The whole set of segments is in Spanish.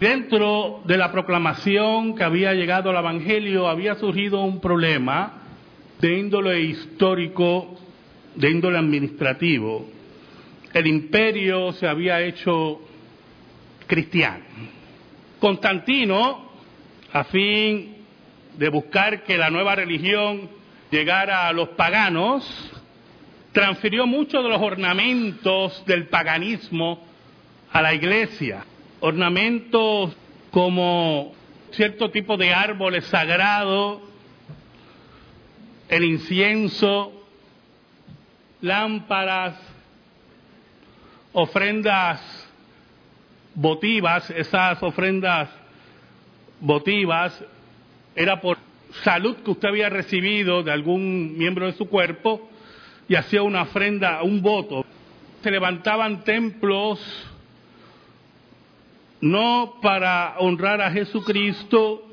Dentro de la proclamación que había llegado al Evangelio había surgido un problema de índole histórico, de índole administrativo. El imperio se había hecho cristiano. Constantino, a fin de buscar que la nueva religión llegara a los paganos, transfirió muchos de los ornamentos del paganismo a la iglesia. Ornamentos como cierto tipo de árboles sagrados, el incienso, lámparas, ofrendas votivas, esas ofrendas votivas era por salud que usted había recibido de algún miembro de su cuerpo y hacía una ofrenda, un voto. Se levantaban templos no para honrar a Jesucristo,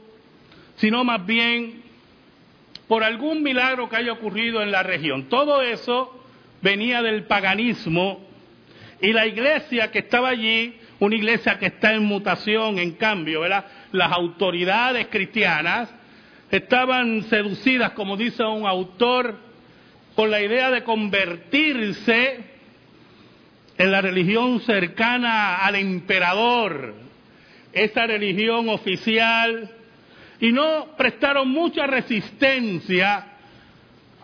sino más bien por algún milagro que haya ocurrido en la región. Todo eso venía del paganismo y la iglesia que estaba allí, una iglesia que está en mutación, en cambio, ¿verdad? Las autoridades cristianas estaban seducidas, como dice un autor, con la idea de convertirse en la religión cercana al emperador, esa religión oficial, y no prestaron mucha resistencia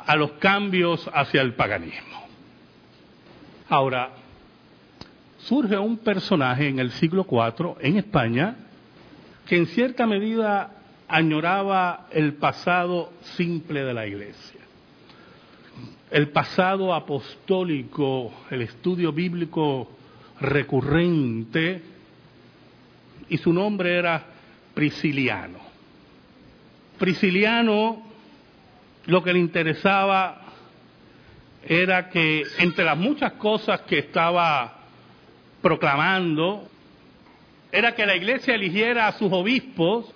a los cambios hacia el paganismo. Ahora, surge un personaje en el siglo IV en España que en cierta medida añoraba el pasado simple de la iglesia, el pasado apostólico, el estudio bíblico recurrente, y su nombre era Prisciliano. Prisciliano lo que le interesaba era que entre las muchas cosas que estaba proclamando, era que la iglesia eligiera a sus obispos,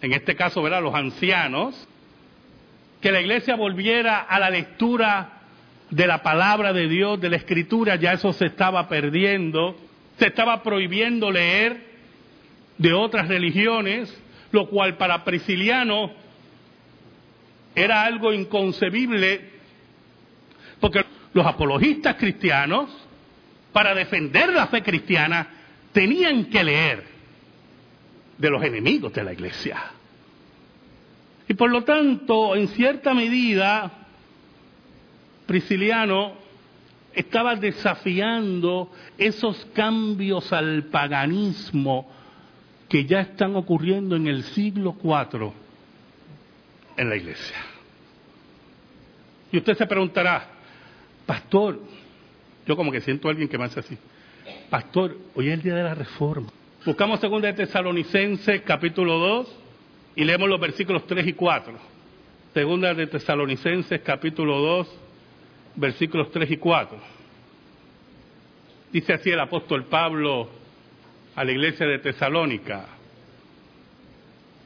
en este caso, ¿verdad?, los ancianos, que la iglesia volviera a la lectura de la palabra de Dios, de la escritura, ya eso se estaba perdiendo, se estaba prohibiendo leer de otras religiones, lo cual para Prisciliano era algo inconcebible, porque los apologistas cristianos, para defender la fe cristiana, tenían que leer de los enemigos de la iglesia. Y por lo tanto, en cierta medida, Prisciliano estaba desafiando esos cambios al paganismo que ya están ocurriendo en el siglo IV en la iglesia. Y usted se preguntará, pastor, yo como que siento a alguien que me hace así, pastor, hoy es el día de la reforma. Buscamos segunda de Tesalonicenses capítulo 2 y leemos los versículos 3 y 4. Segunda de Tesalonicenses capítulo 2, versículos 3 y 4. Dice así el apóstol Pablo a la iglesia de Tesalónica.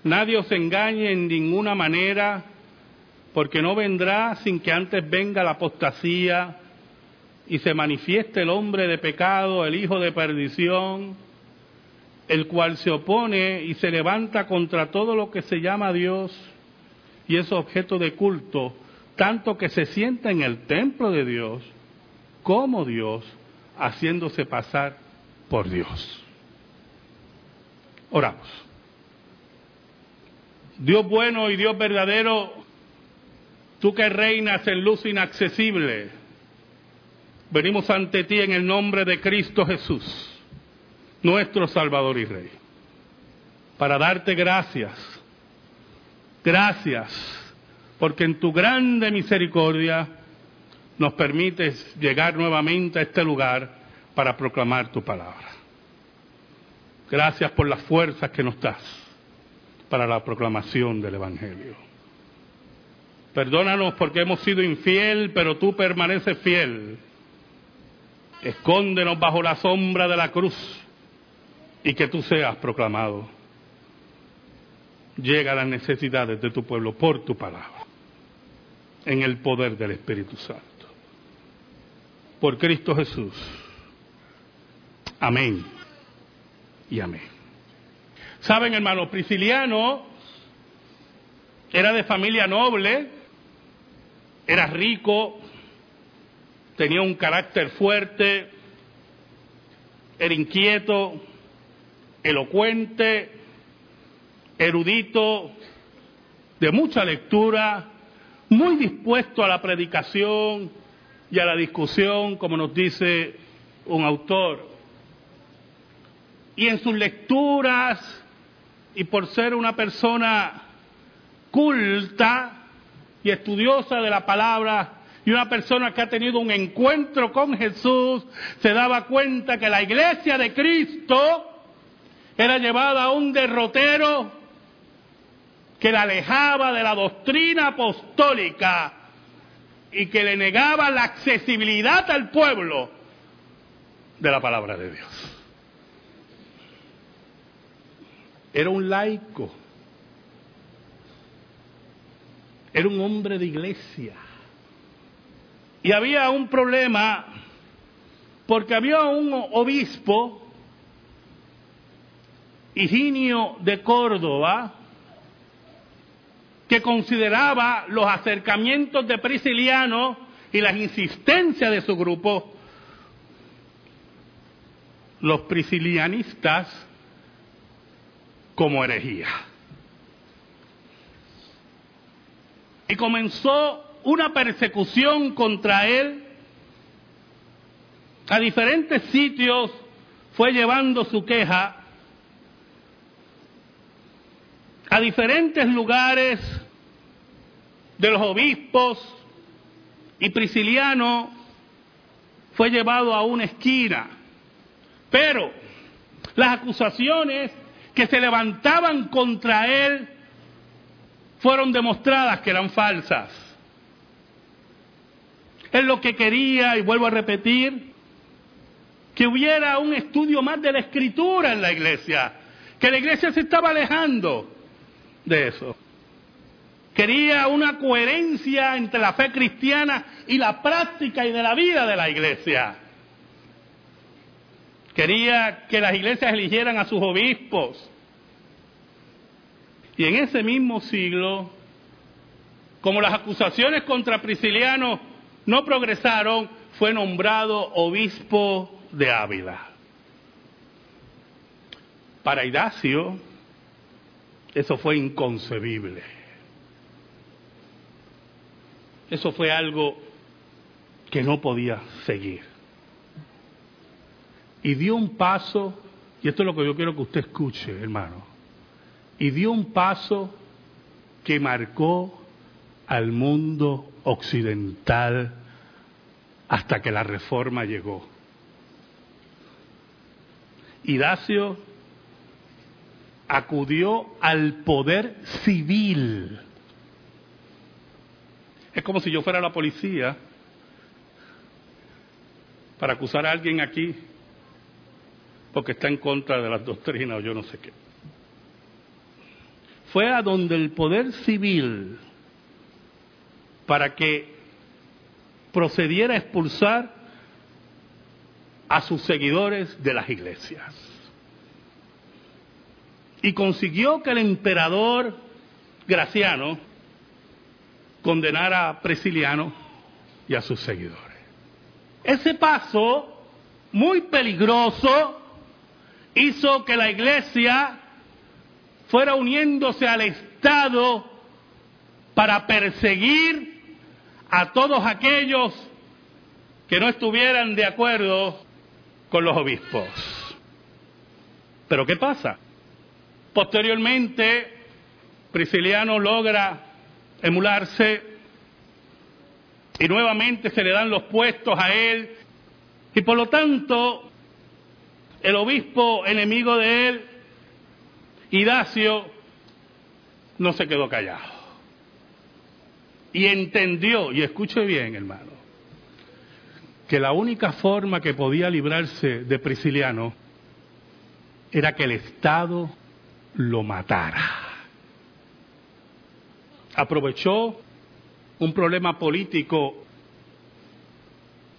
Nadie os engañe en ninguna manera, porque no vendrá sin que antes venga la apostasía y se manifieste el hombre de pecado, el hijo de perdición, el cual se opone y se levanta contra todo lo que se llama Dios y es objeto de culto, tanto que se sienta en el templo de Dios como Dios, haciéndose pasar por Dios. Oramos. Dios bueno y Dios verdadero, tú que reinas en luz inaccesible, venimos ante ti en el nombre de Cristo Jesús nuestro Salvador y Rey. Para darte gracias, gracias, porque en tu grande misericordia nos permites llegar nuevamente a este lugar para proclamar tu palabra. Gracias por las fuerzas que nos das para la proclamación del Evangelio. Perdónanos porque hemos sido infiel, pero tú permaneces fiel. Escóndenos bajo la sombra de la cruz y que tú seas proclamado. Llega a las necesidades de tu pueblo por tu palabra, en el poder del Espíritu Santo. Por Cristo Jesús. Amén y amén. Saben, hermano, Prisciliano era de familia noble, era rico, tenía un carácter fuerte, era inquieto, elocuente, erudito, de mucha lectura, muy dispuesto a la predicación y a la discusión, como nos dice un autor. Y en sus lecturas, y por ser una persona culta y estudiosa de la palabra, y una persona que ha tenido un encuentro con Jesús, se daba cuenta que la iglesia de Cristo era llevada a un derrotero que la alejaba de la doctrina apostólica y que le negaba la accesibilidad al pueblo de la palabra de Dios. Era un laico, era un hombre de iglesia. Y había un problema porque había un obispo, Higinio de Córdoba, que consideraba los acercamientos de Prisciliano y las insistencias de su grupo, los priscilianistas, como herejía. Y comenzó una persecución contra él. A diferentes sitios fue llevando su queja a diferentes lugares de los obispos y Prisciliano fue llevado a una esquina. Pero las acusaciones que se levantaban contra él fueron demostradas que eran falsas. Él lo que quería, y vuelvo a repetir, que hubiera un estudio más de la escritura en la iglesia, que la iglesia se estaba alejando de eso. Quería una coherencia entre la fe cristiana y la práctica y de la vida de la iglesia. Quería que las iglesias eligieran a sus obispos. Y en ese mismo siglo, como las acusaciones contra Prisciliano no progresaron, fue nombrado obispo de Ávila. Para Idacio, eso fue inconcebible. Eso fue algo que no podía seguir. Y dio un paso, y esto es lo que yo quiero que usted escuche, hermano, y dio un paso que marcó al mundo occidental hasta que la reforma llegó. Idacio acudió al poder civil. Es como si yo fuera la policía para acusar a alguien aquí porque está en contra de las doctrinas o yo no sé qué. Fue a donde el poder civil para que procediera a expulsar a sus seguidores de las iglesias y consiguió que el emperador Graciano condenara a Presiliano y a sus seguidores. Ese paso, muy peligroso, hizo que la iglesia fuera uniéndose al Estado para perseguir a todos aquellos que no estuvieran de acuerdo con los obispos. Pero ¿qué pasa? Posteriormente, Prisciliano logra emularse y nuevamente se le dan los puestos a él. Y por lo tanto el obispo enemigo de él, Idacio, no se quedó callado. Y entendió, y escuche bien hermano, que la única forma que podía librarse de Prisciliano era que el Estado lo matara. Aprovechó un problema político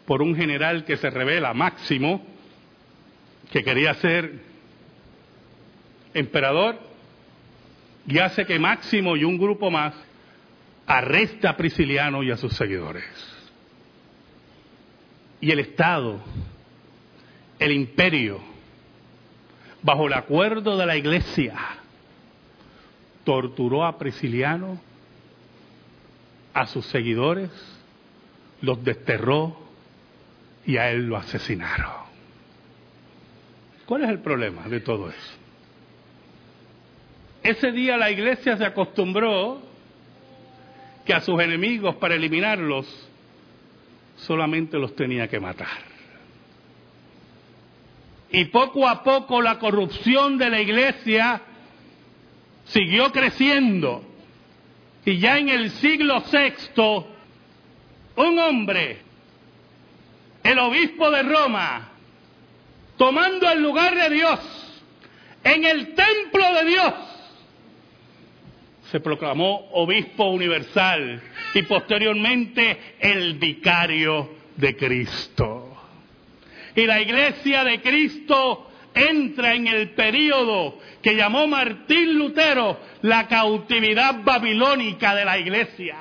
por un general que se revela, Máximo, que quería ser emperador y hace que Máximo y un grupo más arresta a Prisciliano y a sus seguidores. Y el Estado, el imperio, bajo el acuerdo de la iglesia, torturó a Prisciliano, a sus seguidores, los desterró y a él lo asesinaron. ¿Cuál es el problema de todo eso? Ese día la iglesia se acostumbró que a sus enemigos para eliminarlos solamente los tenía que matar. Y poco a poco la corrupción de la iglesia siguió creciendo. Y ya en el siglo VI, un hombre, el obispo de Roma, tomando el lugar de Dios, en el templo de Dios, se proclamó obispo universal y posteriormente el vicario de Cristo. Y la iglesia de Cristo entra en el periodo que llamó Martín Lutero la cautividad babilónica de la iglesia.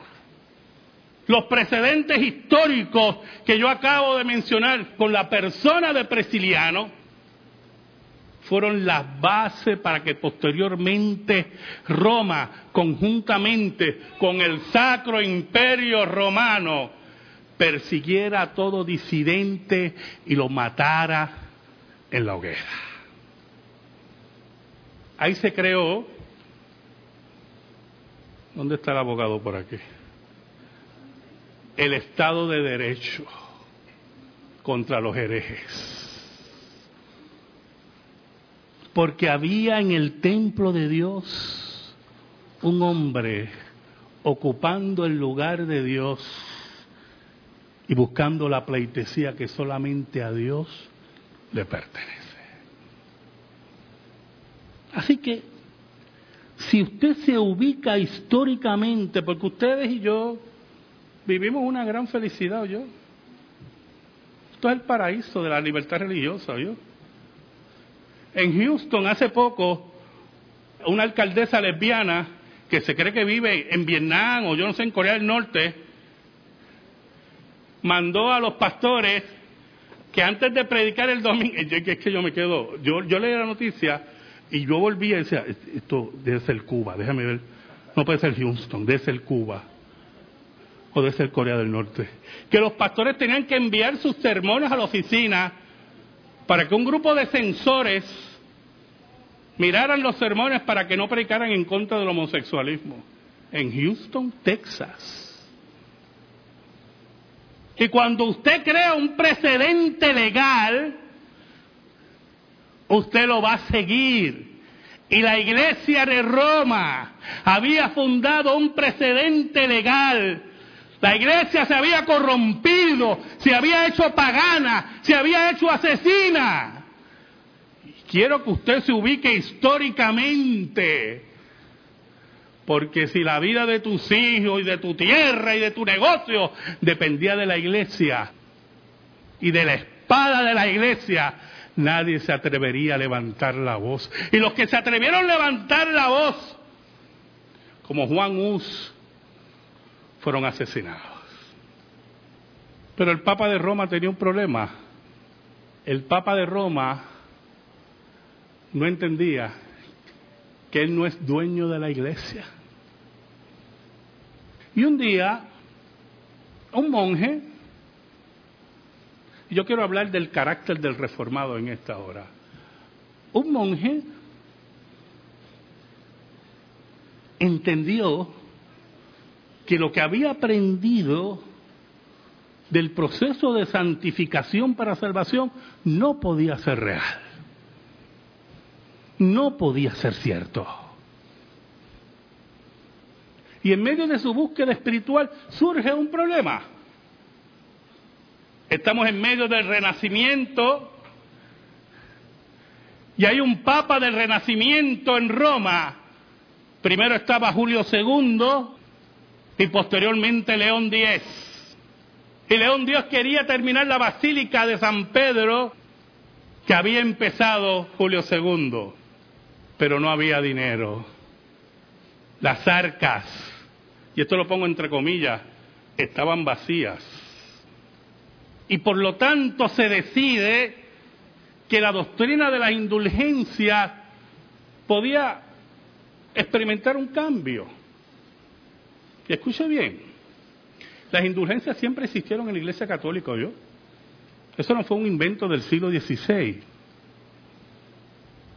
Los precedentes históricos que yo acabo de mencionar con la persona de Presiliano fueron las bases para que posteriormente Roma, conjuntamente con el Sacro Imperio Romano, persiguiera a todo disidente y lo matara en la hoguera. Ahí se creó, ¿dónde está el abogado por aquí? El Estado de Derecho contra los herejes porque había en el templo de Dios un hombre ocupando el lugar de Dios y buscando la pleitesía que solamente a Dios le pertenece. Así que, si usted se ubica históricamente, porque ustedes y yo vivimos una gran felicidad, yo. Esto es el paraíso de la libertad religiosa, yo. En Houston hace poco, una alcaldesa lesbiana que se cree que vive en Vietnam o yo no sé, en Corea del Norte, mandó a los pastores que antes de predicar el domingo, es que yo me quedo, yo, yo leí la noticia y yo volví y decía, esto debe ser Cuba, déjame ver, no puede ser Houston, debe ser Cuba o debe ser Corea del Norte. Que los pastores tenían que enviar sus sermones a la oficina para que un grupo de censores miraran los sermones para que no predicaran en contra del homosexualismo. En Houston, Texas. Y cuando usted crea un precedente legal, usted lo va a seguir. Y la iglesia de Roma había fundado un precedente legal la iglesia se había corrompido, se había hecho pagana, se había hecho asesina. Quiero que usted se ubique históricamente, porque si la vida de tus hijos y de tu tierra y de tu negocio dependía de la iglesia y de la espada de la iglesia, nadie se atrevería a levantar la voz. Y los que se atrevieron a levantar la voz, como Juan Hus, fueron asesinados. Pero el Papa de Roma tenía un problema. El Papa de Roma no entendía que él no es dueño de la iglesia. Y un día, un monje, yo quiero hablar del carácter del reformado en esta hora, un monje entendió que lo que había aprendido del proceso de santificación para salvación no podía ser real. No podía ser cierto. Y en medio de su búsqueda espiritual surge un problema. Estamos en medio del renacimiento y hay un papa del renacimiento en Roma. Primero estaba Julio II y posteriormente León X. Y León Dios quería terminar la basílica de San Pedro que había empezado Julio II. Pero no había dinero. Las arcas, y esto lo pongo entre comillas, estaban vacías. Y por lo tanto se decide que la doctrina de la indulgencia podía experimentar un cambio. Y escuche bien, las indulgencias siempre existieron en la Iglesia Católica, ¿yo? Eso no fue un invento del siglo XVI.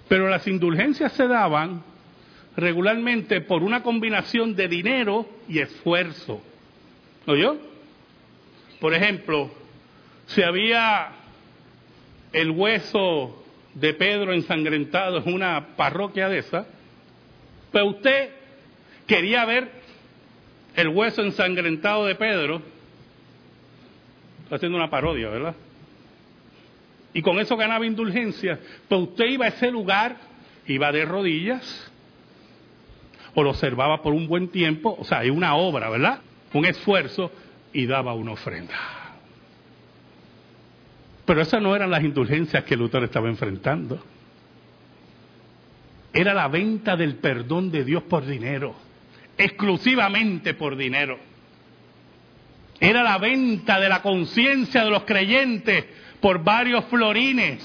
Pero las indulgencias se daban regularmente por una combinación de dinero y esfuerzo. ¿Oyó? Por ejemplo, si había el hueso de Pedro ensangrentado en una parroquia de esa, pues usted quería ver el hueso ensangrentado de Pedro, está haciendo una parodia, ¿verdad? Y con eso ganaba indulgencia, pues usted iba a ese lugar, iba de rodillas, o lo observaba por un buen tiempo, o sea, hay una obra, ¿verdad? Un esfuerzo, y daba una ofrenda. Pero esas no eran las indulgencias que Lutero estaba enfrentando. Era la venta del perdón de Dios por dinero, exclusivamente por dinero. Era la venta de la conciencia de los creyentes por varios florines.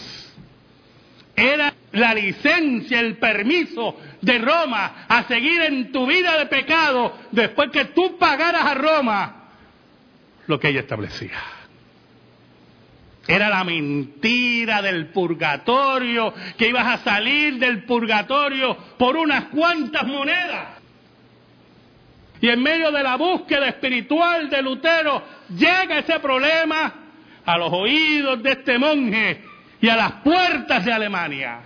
Era la licencia, el permiso de Roma a seguir en tu vida de pecado después que tú pagaras a Roma lo que ella establecía. Era la mentira del purgatorio, que ibas a salir del purgatorio por unas cuantas monedas. Y en medio de la búsqueda espiritual de Lutero llega ese problema a los oídos de este monje y a las puertas de Alemania.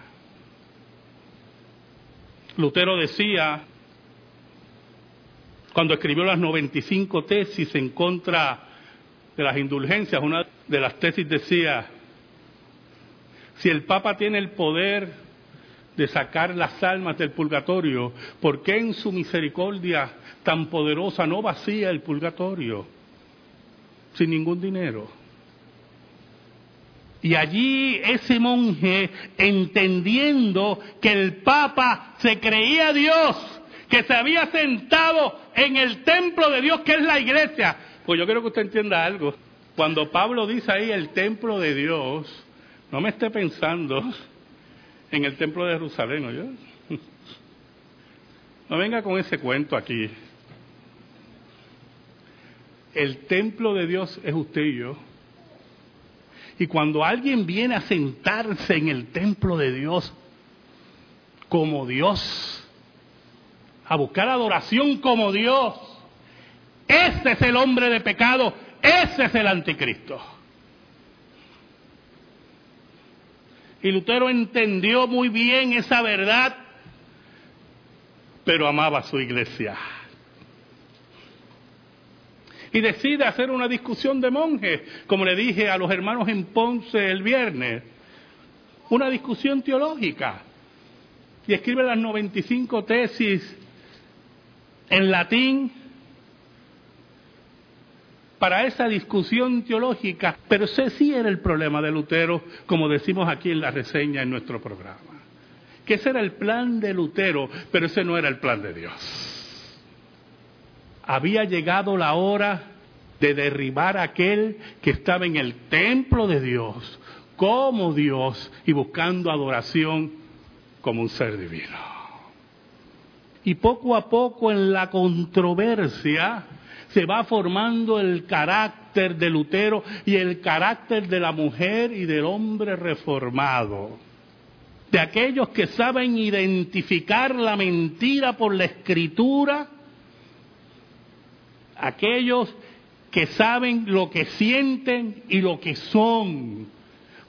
Lutero decía, cuando escribió las 95 tesis en contra de las indulgencias, una de las tesis decía, si el Papa tiene el poder de sacar las almas del purgatorio, ¿por qué en su misericordia tan poderosa no vacía el purgatorio sin ningún dinero? Y allí ese monje, entendiendo que el Papa se creía Dios, que se había sentado en el templo de Dios, que es la iglesia, pues yo quiero que usted entienda algo. Cuando Pablo dice ahí el templo de Dios, no me esté pensando en el templo de Jerusalén, ¿no? No venga con ese cuento aquí. El templo de Dios es usted y yo. Y cuando alguien viene a sentarse en el templo de Dios como Dios, a buscar adoración como Dios, ese es el hombre de pecado, ese es el anticristo. Y Lutero entendió muy bien esa verdad, pero amaba a su iglesia. Y decide hacer una discusión de monjes, como le dije a los hermanos en Ponce el viernes, una discusión teológica. Y escribe las 95 tesis en latín para esa discusión teológica, pero ese sí era el problema de Lutero, como decimos aquí en la reseña en nuestro programa. Que ese era el plan de Lutero, pero ese no era el plan de Dios. Había llegado la hora de derribar a aquel que estaba en el templo de Dios, como Dios, y buscando adoración como un ser divino. Y poco a poco en la controversia, se va formando el carácter de Lutero y el carácter de la mujer y del hombre reformado. De aquellos que saben identificar la mentira por la escritura, aquellos que saben lo que sienten y lo que son.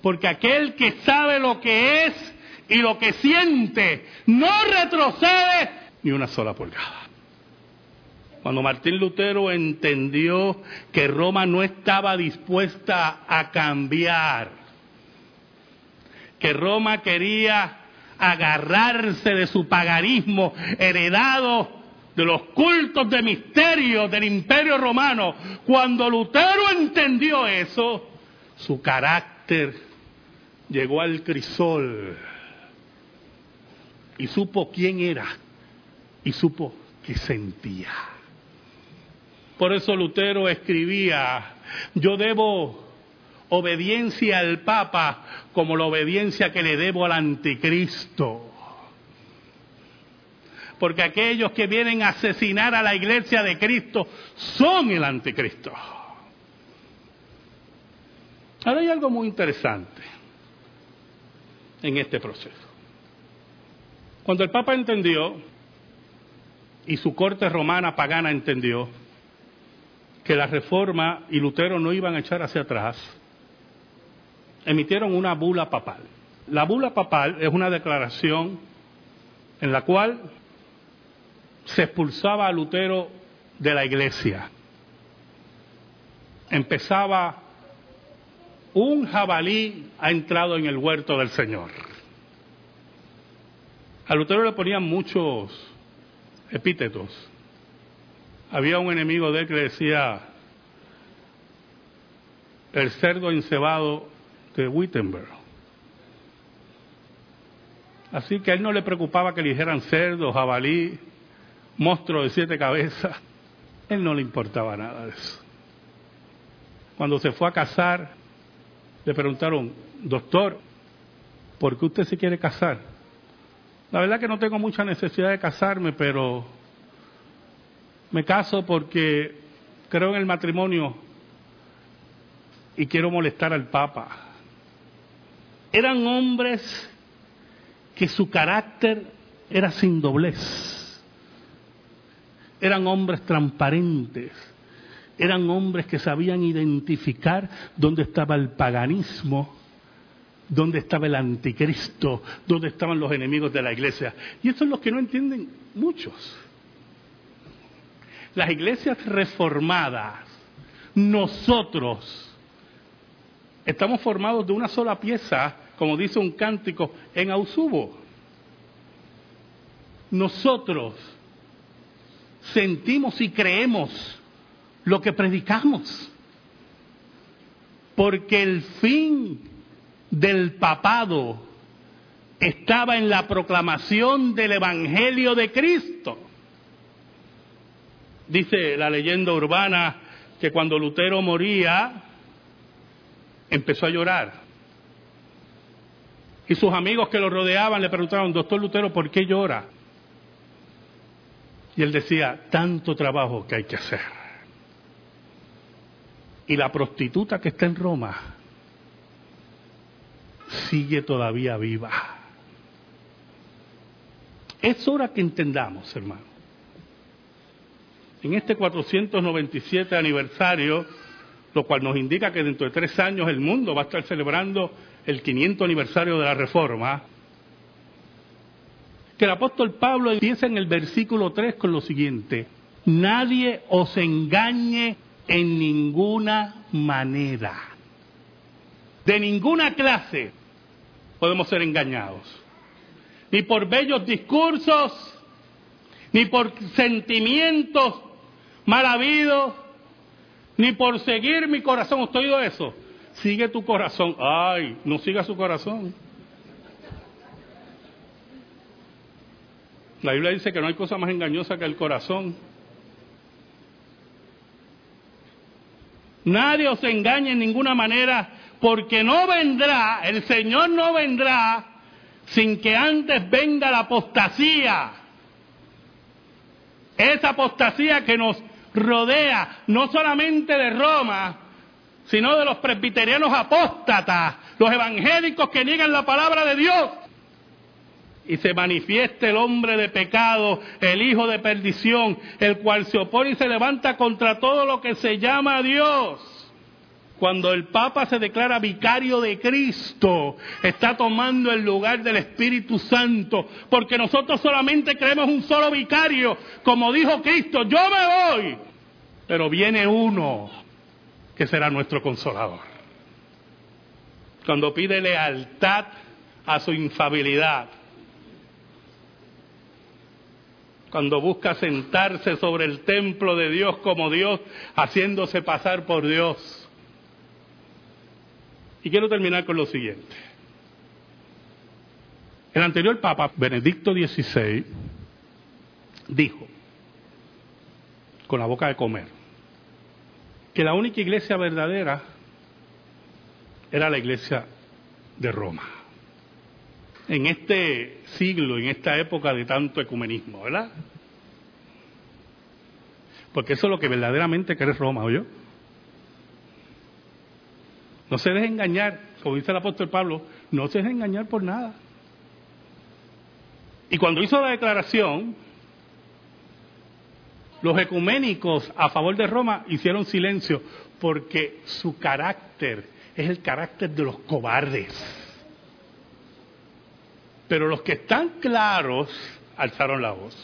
Porque aquel que sabe lo que es y lo que siente no retrocede ni una sola pulgada. Cuando Martín Lutero entendió que Roma no estaba dispuesta a cambiar, que Roma quería agarrarse de su paganismo heredado de los cultos de misterio del imperio romano, cuando Lutero entendió eso, su carácter llegó al crisol y supo quién era y supo qué sentía. Por eso Lutero escribía, yo debo obediencia al Papa como la obediencia que le debo al anticristo. Porque aquellos que vienen a asesinar a la iglesia de Cristo son el anticristo. Ahora hay algo muy interesante en este proceso. Cuando el Papa entendió, y su corte romana pagana entendió, que la reforma y Lutero no iban a echar hacia atrás, emitieron una bula papal. La bula papal es una declaración en la cual se expulsaba a Lutero de la iglesia. Empezaba un jabalí ha entrado en el huerto del Señor. A Lutero le ponían muchos epítetos. Había un enemigo de él que le decía el cerdo encebado de Wittenberg. Así que a él no le preocupaba que le dijeran cerdo, jabalí, monstruo de siete cabezas. Él no le importaba nada de eso. Cuando se fue a casar, le preguntaron, doctor, ¿por qué usted se quiere casar? La verdad que no tengo mucha necesidad de casarme, pero me caso porque creo en el matrimonio y quiero molestar al Papa eran hombres que su carácter era sin doblez. Eran hombres transparentes. Eran hombres que sabían identificar dónde estaba el paganismo, dónde estaba el anticristo, dónde estaban los enemigos de la iglesia. Y eso es lo que no entienden muchos. Las iglesias reformadas, nosotros, estamos formados de una sola pieza como dice un cántico, en Ausubo. Nosotros sentimos y creemos lo que predicamos, porque el fin del papado estaba en la proclamación del Evangelio de Cristo. Dice la leyenda urbana que cuando Lutero moría, empezó a llorar. Y sus amigos que lo rodeaban le preguntaron, doctor Lutero, ¿por qué llora? Y él decía, tanto trabajo que hay que hacer. Y la prostituta que está en Roma sigue todavía viva. Es hora que entendamos, hermano. En este 497 aniversario, lo cual nos indica que dentro de tres años el mundo va a estar celebrando el 500 aniversario de la Reforma, que el apóstol Pablo empieza en el versículo 3 con lo siguiente, nadie os engañe en ninguna manera, de ninguna clase podemos ser engañados, ni por bellos discursos, ni por sentimientos mal habidos, ni por seguir mi corazón. ¿Usted oído eso? Sigue tu corazón. Ay, no siga su corazón. La Biblia dice que no hay cosa más engañosa que el corazón. Nadie os engañe en ninguna manera, porque no vendrá, el Señor no vendrá sin que antes venga la apostasía. Esa apostasía que nos rodea, no solamente de Roma, sino de los presbiterianos apóstatas, los evangélicos que niegan la palabra de Dios. Y se manifieste el hombre de pecado, el hijo de perdición, el cual se opone y se levanta contra todo lo que se llama Dios. Cuando el Papa se declara vicario de Cristo, está tomando el lugar del Espíritu Santo, porque nosotros solamente creemos un solo vicario, como dijo Cristo, yo me voy, pero viene uno que será nuestro consolador. Cuando pide lealtad a su infabilidad, cuando busca sentarse sobre el templo de Dios como Dios, haciéndose pasar por Dios. Y quiero terminar con lo siguiente. El anterior Papa, Benedicto XVI, dijo, con la boca de comer, que la única iglesia verdadera era la iglesia de Roma. En este siglo, en esta época de tanto ecumenismo, ¿verdad? Porque eso es lo que verdaderamente quiere Roma, ¿oyó? No se deje engañar, como dice el apóstol Pablo, no se deje engañar por nada. Y cuando hizo la declaración, los ecuménicos a favor de Roma hicieron silencio porque su carácter es el carácter de los cobardes. Pero los que están claros alzaron la voz.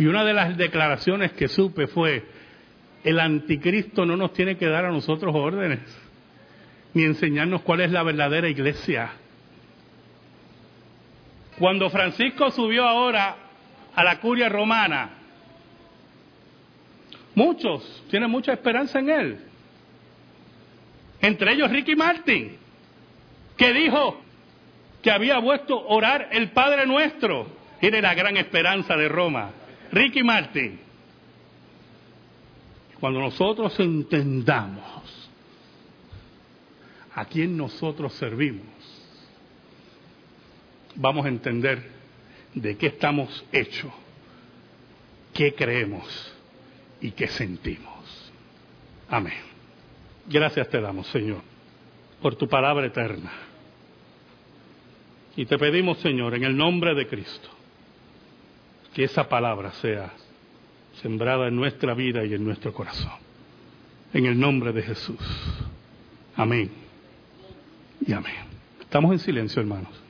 Y una de las declaraciones que supe fue, el anticristo no nos tiene que dar a nosotros órdenes, ni enseñarnos cuál es la verdadera iglesia. Cuando Francisco subió ahora a la curia romana, muchos tienen mucha esperanza en él. Entre ellos Ricky Martin, que dijo que había vuelto a orar el Padre Nuestro. Era la gran esperanza de Roma. Ricky Martin. Cuando nosotros entendamos a quién nosotros servimos, vamos a entender de qué estamos hechos, qué creemos y qué sentimos. Amén. Gracias te damos, Señor, por tu palabra eterna. Y te pedimos, Señor, en el nombre de Cristo, que esa palabra sea sembrada en nuestra vida y en nuestro corazón. En el nombre de Jesús. Amén. Y amén. Estamos en silencio, hermanos.